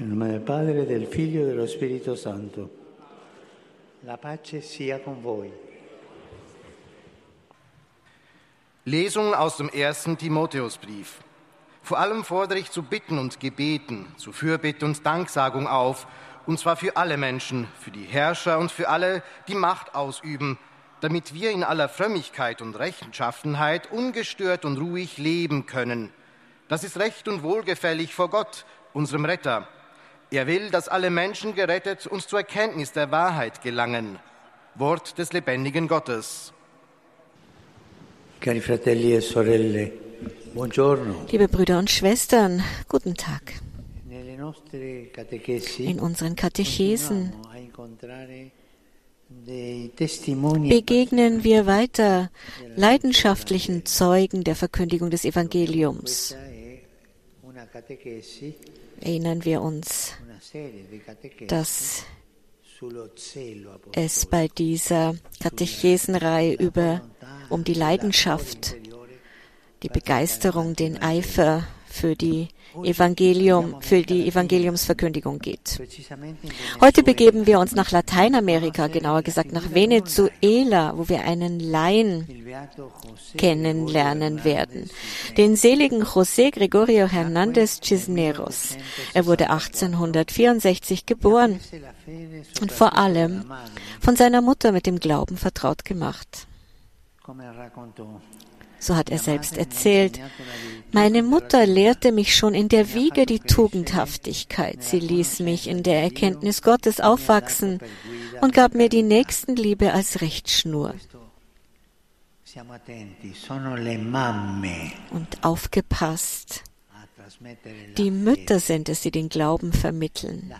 Nel nome del Padre, del Figlio e dello Spirito Santo. La pace sia con voi. Lesung aus dem ersten Timotheusbrief. Vor allem fordere ich zu Bitten und Gebeten, zu Fürbitte und Danksagung auf, und zwar für alle Menschen, für die Herrscher und für alle, die Macht ausüben, damit wir in aller Frömmigkeit und Rechenschaffenheit ungestört und ruhig leben können. Das ist recht und wohlgefällig vor Gott, unserem Retter. Er will, dass alle Menschen gerettet und zur Erkenntnis der Wahrheit gelangen. Wort des lebendigen Gottes. Cari fratelli e sorelle, buongiorno. Liebe Brüder und Schwestern, guten Tag. In unseren Katechesen testimoni begegnen wir weiter leidenschaftlichen Zeugen der Verkündigung des Evangeliums. Erinnern wir uns, dass es bei dieser Katechesenreihe über um die Leidenschaft, die Begeisterung, den Eifer für die Evangelium, für die Evangeliumsverkündigung geht. Heute begeben wir uns nach Lateinamerika, genauer gesagt nach Venezuela, wo wir einen Laien kennenlernen werden, den seligen José Gregorio Hernández Cisneros. Er wurde 1864 geboren und vor allem von seiner Mutter mit dem Glauben vertraut gemacht. So hat er selbst erzählt, meine Mutter lehrte mich schon in der Wiege die Tugendhaftigkeit. Sie ließ mich in der Erkenntnis Gottes aufwachsen und gab mir die Nächstenliebe als Richtschnur. Und aufgepasst, die Mütter sind es, die den Glauben vermitteln.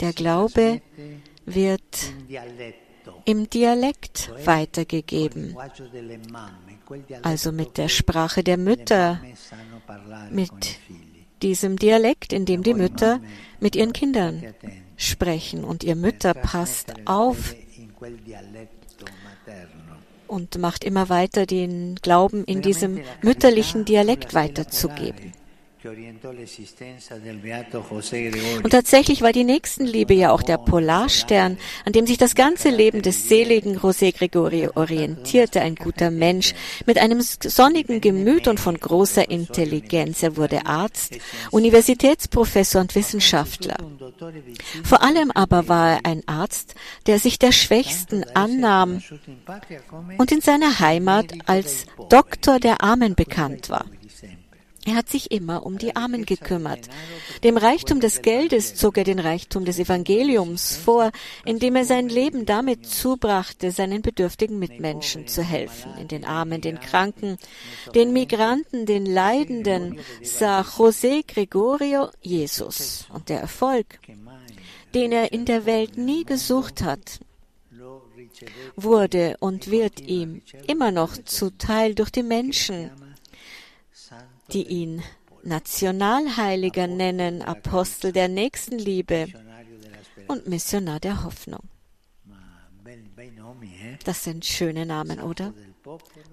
Der Glaube wird im Dialekt weitergegeben, also mit der che Sprache der Mütter, mit diesem Dialekt, in dem die Mütter mit ihren Kindern sprechen. Und ihr Mütter passt auf und macht immer weiter den Glauben in diesem mütterlichen Dialekt weiterzugeben. Und tatsächlich war die Nächstenliebe ja auch der Polarstern, an dem sich das ganze Leben des seligen José Gregorio orientierte, ein guter Mensch mit einem sonnigen Gemüt und von großer Intelligenz. Er wurde Arzt, Universitätsprofessor und Wissenschaftler. Vor allem aber war er ein Arzt, der sich der Schwächsten annahm und in seiner Heimat als Doktor der Armen bekannt war. Er hat sich immer um die Armen gekümmert. Dem Reichtum des Geldes zog er den Reichtum des Evangeliums vor, indem er sein Leben damit zubrachte, seinen bedürftigen Mitmenschen zu helfen. In den Armen, den Kranken, den Migranten, den Leidenden sah José Gregorio Jesus. Und der Erfolg, den er in der Welt nie gesucht hat, wurde und wird ihm immer noch zuteil durch die Menschen, die ihn Nationalheiliger nennen, Apostel der Nächstenliebe und Missionar der Hoffnung. Das sind schöne Namen, oder?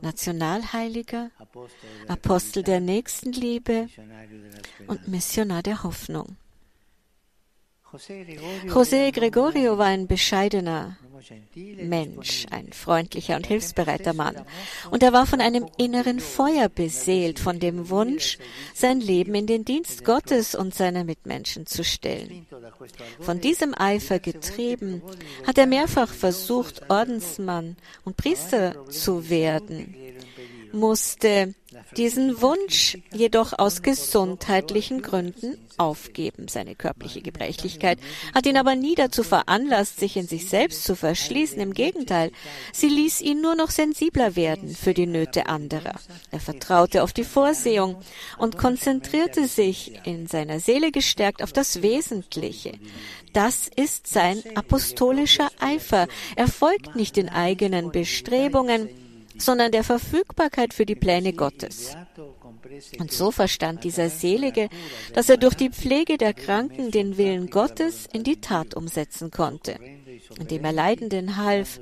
Nationalheiliger, Apostel der Nächstenliebe und Missionar der Hoffnung. José Gregorio war ein bescheidener Mensch, ein freundlicher und hilfsbereiter Mann. Und er war von einem inneren Feuer beseelt, von dem Wunsch, sein Leben in den Dienst Gottes und seiner Mitmenschen zu stellen. Von diesem Eifer getrieben, hat er mehrfach versucht, Ordensmann und Priester zu werden, musste diesen Wunsch jedoch aus gesundheitlichen Gründen aufgeben. Seine körperliche Gebrechlichkeit hat ihn aber nie dazu veranlasst, sich in sich selbst zu verschließen. Im Gegenteil, sie ließ ihn nur noch sensibler werden für die Nöte anderer. Er vertraute auf die Vorsehung und konzentrierte sich in seiner Seele gestärkt auf das Wesentliche. Das ist sein apostolischer Eifer. Er folgt nicht den eigenen Bestrebungen, sondern der Verfügbarkeit für die Pläne Gottes. Und so verstand dieser Selige, dass er durch die Pflege der Kranken den Willen Gottes in die Tat umsetzen konnte, indem er Leidenden half,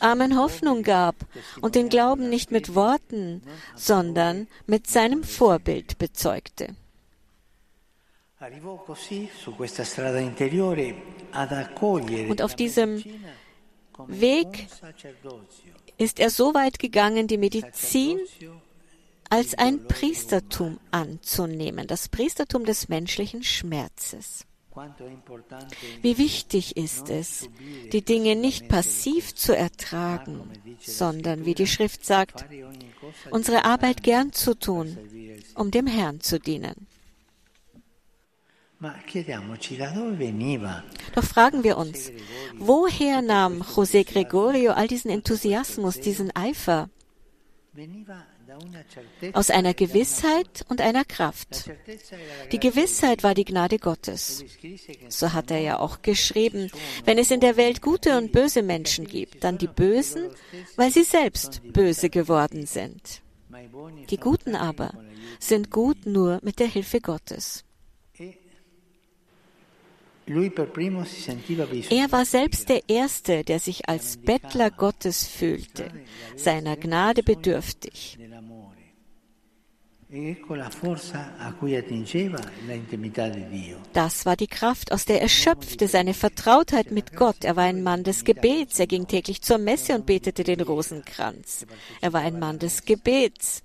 Armen Hoffnung gab und den Glauben nicht mit Worten, sondern mit seinem Vorbild bezeugte. Und auf diesem Weg ist er so weit gegangen, die Medizin als ein Priestertum anzunehmen, das Priestertum des menschlichen Schmerzes. Wie wichtig ist es, die Dinge nicht passiv zu ertragen, sondern, wie die Schrift sagt, unsere Arbeit gern zu tun, um dem Herrn zu dienen. Doch fragen wir uns, woher nahm José Gregorio all diesen Enthusiasmus, diesen Eifer? Aus einer Gewissheit und einer Kraft. Die Gewissheit war die Gnade Gottes. So hat er ja auch geschrieben, wenn es in der Welt gute und böse Menschen gibt, dann die Bösen, weil sie selbst böse geworden sind. Die Guten aber sind gut nur mit der Hilfe Gottes. Er war selbst der Erste, der sich als Bettler Gottes fühlte, seiner Gnade bedürftig. Das war die Kraft, aus der er schöpfte, seine Vertrautheit mit Gott. Er war ein Mann des Gebets. Er ging täglich zur Messe und betete den Rosenkranz. Er war ein Mann des Gebets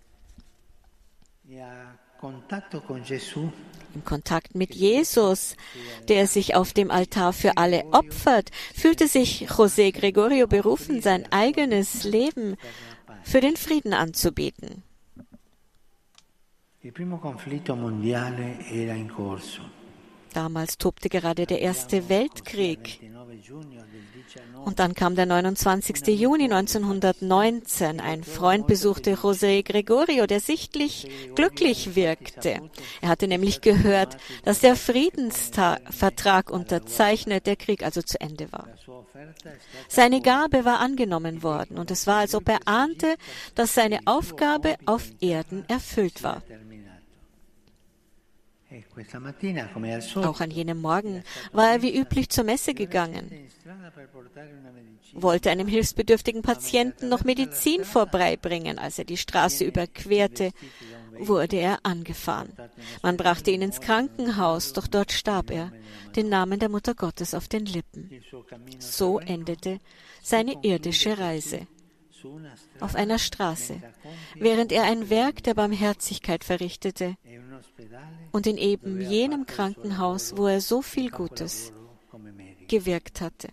im Kontakt mit Jesus, der sich auf dem Altar für alle opfert, fühlte sich José Gregorio berufen, sein eigenes Leben für den Frieden anzubieten. Damals tobte gerade der Erste Weltkrieg. Und dann kam der 29. Juni 1919. Ein Freund besuchte José Gregorio, der sichtlich glücklich wirkte. Er hatte nämlich gehört, dass der Friedensvertrag unterzeichnet, der Krieg also zu Ende war. Seine Gabe war angenommen worden und es war, als ob er ahnte, dass seine Aufgabe auf Erden erfüllt war. Auch an jenem Morgen war er wie üblich zur Messe gegangen, wollte einem hilfsbedürftigen Patienten noch Medizin vorbeibringen. Als er die Straße überquerte, wurde er angefahren. Man brachte ihn ins Krankenhaus, doch dort starb er, den Namen der Mutter Gottes auf den Lippen. So endete seine irdische Reise auf einer Straße, während er ein Werk der Barmherzigkeit verrichtete und in eben jenem Krankenhaus, wo er so viel Gutes gewirkt hatte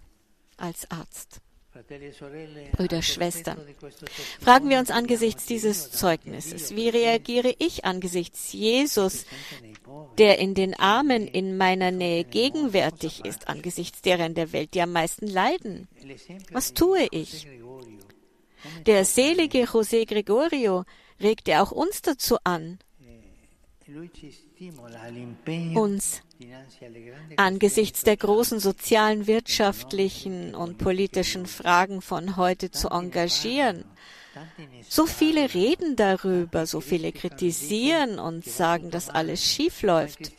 als Arzt. Brüder, Schwestern, fragen wir uns angesichts dieses Zeugnisses, wie reagiere ich angesichts Jesus, der in den Armen in meiner Nähe gegenwärtig ist, angesichts derer in der Welt, die am meisten leiden? Was tue ich? Der selige José Gregorio regte auch uns dazu an, uns angesichts der großen sozialen, wirtschaftlichen und politischen Fragen von heute zu engagieren. So viele reden darüber, so viele kritisieren und sagen, dass alles schief läuft.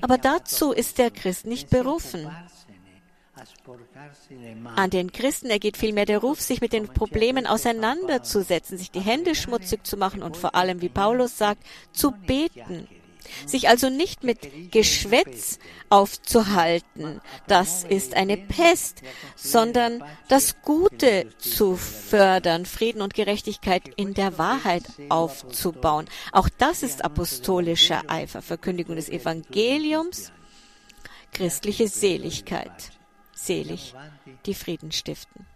Aber dazu ist der Christ nicht berufen. An den Christen ergeht vielmehr der Ruf, sich mit den Problemen auseinanderzusetzen, sich die Hände schmutzig zu machen und vor allem, wie Paulus sagt, zu beten. Sich also nicht mit Geschwätz aufzuhalten, das ist eine Pest, sondern das Gute zu fördern, Frieden und Gerechtigkeit in der Wahrheit aufzubauen. Auch das ist apostolischer Eifer, Verkündigung des Evangeliums, christliche Seligkeit selig, die Frieden stiften.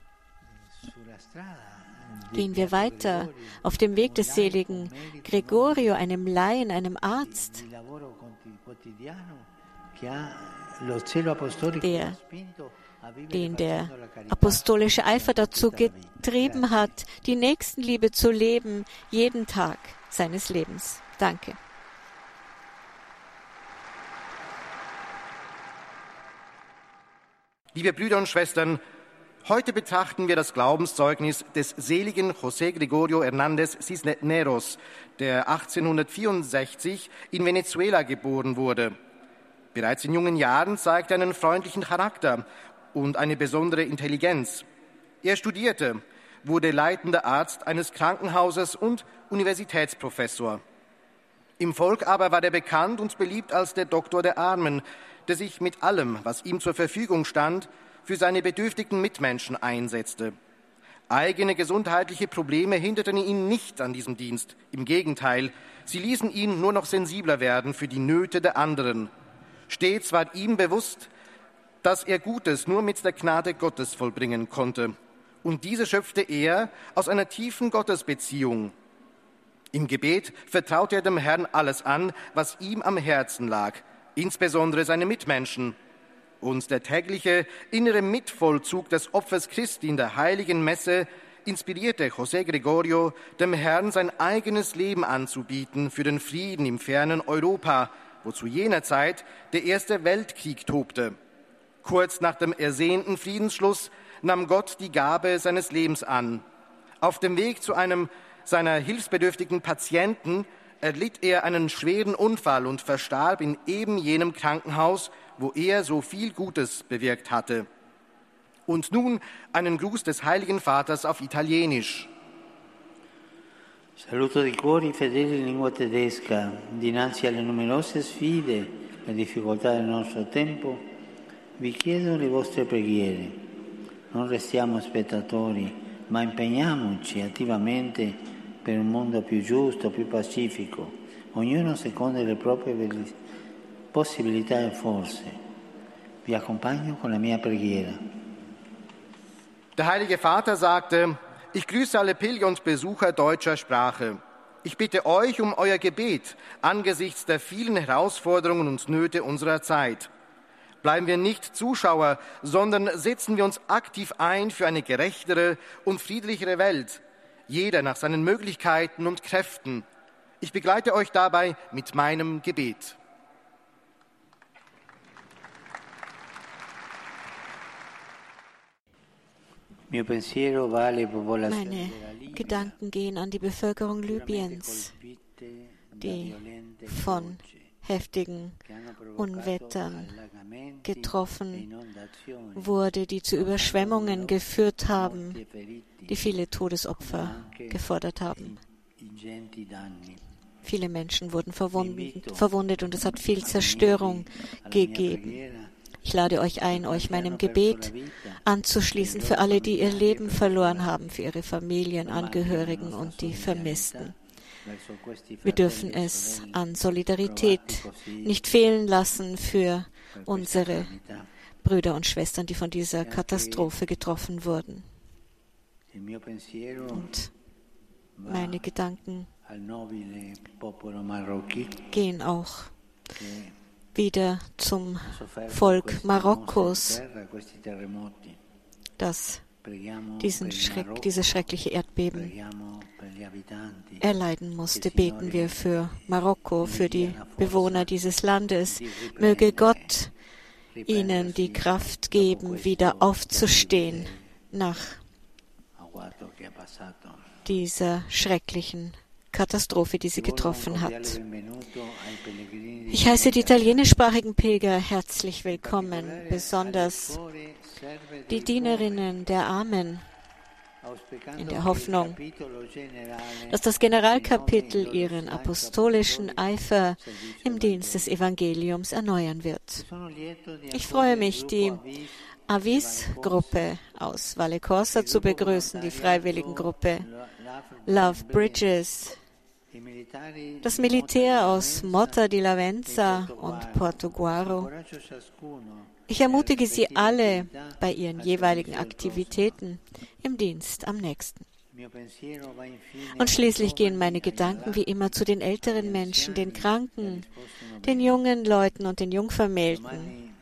Gehen wir weiter auf dem Weg des seligen Gregorio, einem Laien, einem Arzt, der, den der apostolische Eifer dazu getrieben hat, die Nächstenliebe zu leben, jeden Tag seines Lebens. Danke. Liebe Brüder und Schwestern, heute betrachten wir das Glaubenszeugnis des seligen José Gregorio Hernández Cisneros, der 1864 in Venezuela geboren wurde. Bereits in jungen Jahren zeigte er einen freundlichen Charakter und eine besondere Intelligenz. Er studierte, wurde leitender Arzt eines Krankenhauses und Universitätsprofessor. Im Volk aber war er bekannt und beliebt als der Doktor der Armen, der sich mit allem, was ihm zur Verfügung stand, für seine bedürftigen Mitmenschen einsetzte. Eigene gesundheitliche Probleme hinderten ihn nicht an diesem Dienst. Im Gegenteil, sie ließen ihn nur noch sensibler werden für die Nöte der anderen. Stets war ihm bewusst, dass er Gutes nur mit der Gnade Gottes vollbringen konnte. Und diese schöpfte er aus einer tiefen Gottesbeziehung, im Gebet vertraute er dem Herrn alles an, was ihm am Herzen lag, insbesondere seine Mitmenschen. Und der tägliche innere Mitvollzug des Opfers Christi in der heiligen Messe inspirierte José Gregorio, dem Herrn sein eigenes Leben anzubieten für den Frieden im fernen Europa, wo zu jener Zeit der Erste Weltkrieg tobte. Kurz nach dem ersehnten Friedensschluss nahm Gott die Gabe seines Lebens an. Auf dem Weg zu einem seiner hilfsbedürftigen Patienten erlitt er einen schweren Unfall und verstarb in eben jenem Krankenhaus, wo er so viel Gutes bewirkt hatte. Und nun einen Gruß des Heiligen Vaters auf Italienisch. Saluto di cuore i fedeli in lingua tedesca. Dinanzi alle numerose sfide e difficoltà del nostro tempo, vi chiedo le vostre preghiere. Non restiamo spettatori, ma impegniamoci attivamente per un mondo più giusto, più pacifico, ognuno secondo le proprie possibilità e forze. Vi accompagno con la mia preghiera. Der Heilige Vater sagte, ich grüße alle Pilger und Besucher deutscher Sprache. Ich bitte euch um euer Gebet angesichts der vielen Herausforderungen und Nöte unserer Zeit. Bleiben wir nicht Zuschauer, sondern setzen wir uns aktiv ein für eine gerechtere und friedlichere Welt, jeder nach seinen Möglichkeiten und Kräften. Ich begleite euch dabei mit meinem Gebet. Meine Gedanken gehen an die Bevölkerung Libyens, die von heftigen Unwettern getroffen wurde, die zu Überschwemmungen geführt haben, die viele Todesopfer gefordert haben. Viele Menschen wurden verwundet und es hat viel Zerstörung gegeben. Ich lade euch ein, euch meinem Gebet anzuschließen für alle, die ihr Leben verloren haben, für ihre Familien, Angehörigen und die Vermissten. Wir dürfen es an Solidarität nicht fehlen lassen für unsere Brüder und Schwestern, die von dieser Katastrophe getroffen wurden. Und meine Gedanken gehen auch wieder zum Volk Marokkos, das diesen Schreck, dieses schreckliche Erdbeben erleiden musste. Beten wir für Marokko, für die Bewohner dieses Landes. Möge Gott ihnen die Kraft geben, wieder aufzustehen nach dieser schrecklichen Katastrophe, die sie getroffen hat. Ich heiße die italienischsprachigen Pilger herzlich willkommen, besonders die Dienerinnen der Armen, in der Hoffnung, dass das Generalkapitel ihren apostolischen Eifer im Dienst des Evangeliums erneuern wird. Ich freue mich, die Avis-Gruppe aus Valle Corsa zu begrüßen, die Freiwilligengruppe Love Bridges, das Militär aus Motta di Lavenza und Portuguaro. Ich ermutige Sie alle bei Ihren jeweiligen Aktivitäten im Dienst am nächsten. Und schließlich gehen meine Gedanken wie immer zu den älteren Menschen, den Kranken, den jungen Leuten und den Jungvermählten.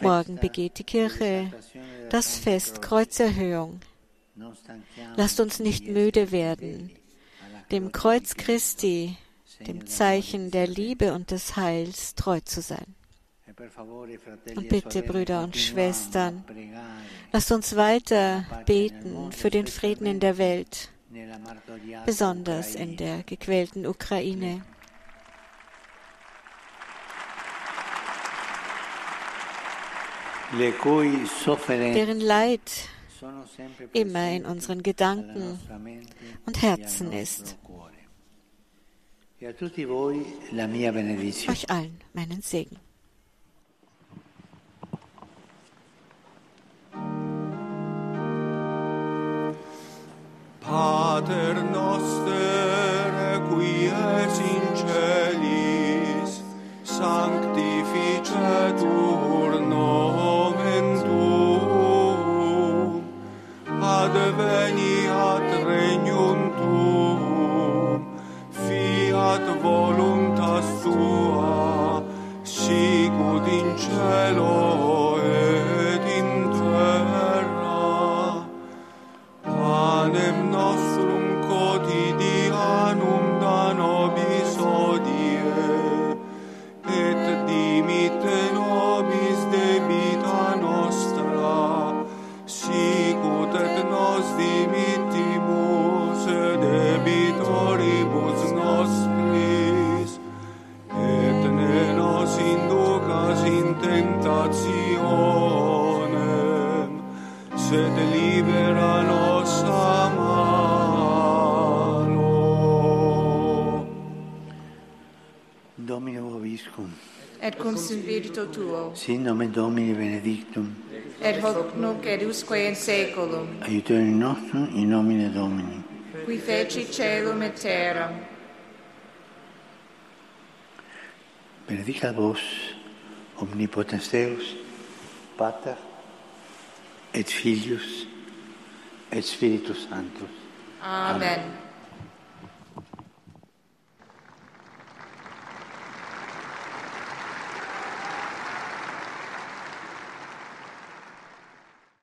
Morgen begeht die Kirche das Fest Kreuzerhöhung. Lasst uns nicht müde werden, dem Kreuz Christi, dem Zeichen der Liebe und des Heils treu zu sein. Und bitte, Brüder und Schwestern, lasst uns weiter beten für den Frieden in der Welt, besonders in der gequälten Ukraine. deren Leid immer in unseren Gedanken und Herzen ist. E mia benedizione. Euch allen meinen Segen. sanctificetur nomen tuum, adveniat regnum tuum, fiat voluntas tua, sicut in cielo cum spiritu tuo, sin nomen Domini benedictum, et hoc nunc et usque in saeculum, aiutorium nostrum in nomine Domini. qui feci celum et terram. Benedicat vos, omnipotens Deus, Pater, et Filius, et Spiritus Sanctus. Amen.